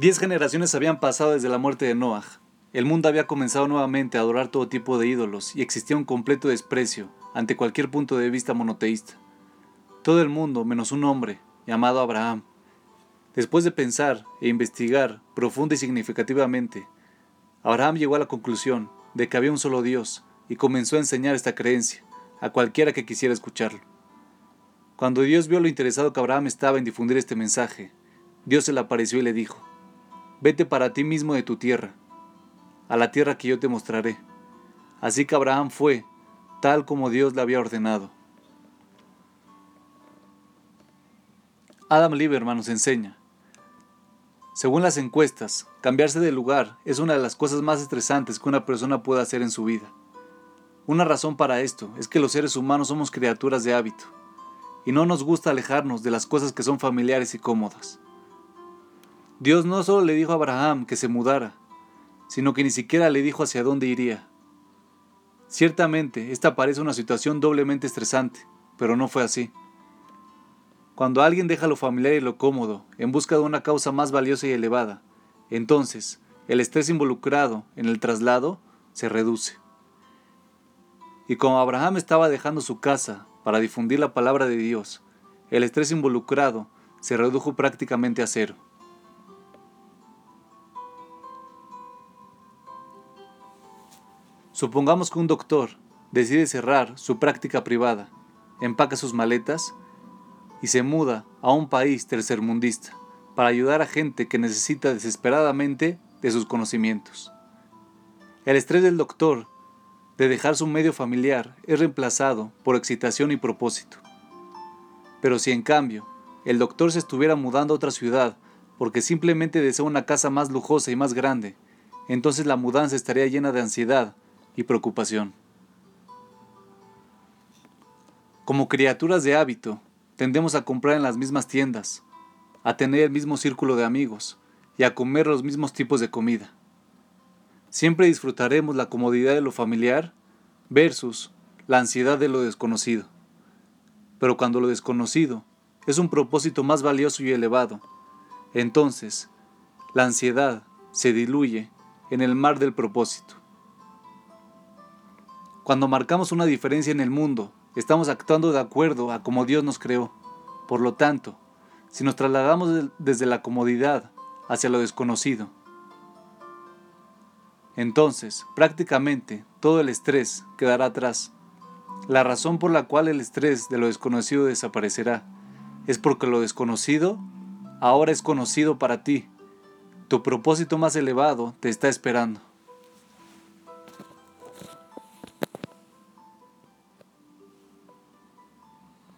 Diez generaciones habían pasado desde la muerte de Noah. El mundo había comenzado nuevamente a adorar todo tipo de ídolos y existía un completo desprecio ante cualquier punto de vista monoteísta. Todo el mundo, menos un hombre, llamado Abraham. Después de pensar e investigar profunda y significativamente, Abraham llegó a la conclusión de que había un solo Dios y comenzó a enseñar esta creencia a cualquiera que quisiera escucharlo. Cuando Dios vio lo interesado que Abraham estaba en difundir este mensaje, Dios se le apareció y le dijo, Vete para ti mismo de tu tierra, a la tierra que yo te mostraré. Así que Abraham fue, tal como Dios le había ordenado. Adam Lieberman nos enseña. Según las encuestas, cambiarse de lugar es una de las cosas más estresantes que una persona puede hacer en su vida. Una razón para esto es que los seres humanos somos criaturas de hábito, y no nos gusta alejarnos de las cosas que son familiares y cómodas. Dios no solo le dijo a Abraham que se mudara, sino que ni siquiera le dijo hacia dónde iría. Ciertamente, esta parece una situación doblemente estresante, pero no fue así. Cuando alguien deja lo familiar y lo cómodo en busca de una causa más valiosa y elevada, entonces el estrés involucrado en el traslado se reduce. Y como Abraham estaba dejando su casa para difundir la palabra de Dios, el estrés involucrado se redujo prácticamente a cero. Supongamos que un doctor decide cerrar su práctica privada, empaca sus maletas y se muda a un país tercermundista para ayudar a gente que necesita desesperadamente de sus conocimientos. El estrés del doctor de dejar su medio familiar es reemplazado por excitación y propósito. Pero si en cambio el doctor se estuviera mudando a otra ciudad porque simplemente desea una casa más lujosa y más grande, entonces la mudanza estaría llena de ansiedad y preocupación. Como criaturas de hábito, tendemos a comprar en las mismas tiendas, a tener el mismo círculo de amigos y a comer los mismos tipos de comida. Siempre disfrutaremos la comodidad de lo familiar versus la ansiedad de lo desconocido. Pero cuando lo desconocido es un propósito más valioso y elevado, entonces la ansiedad se diluye en el mar del propósito. Cuando marcamos una diferencia en el mundo, estamos actuando de acuerdo a como Dios nos creó. Por lo tanto, si nos trasladamos desde la comodidad hacia lo desconocido, entonces prácticamente todo el estrés quedará atrás. La razón por la cual el estrés de lo desconocido desaparecerá es porque lo desconocido ahora es conocido para ti. Tu propósito más elevado te está esperando.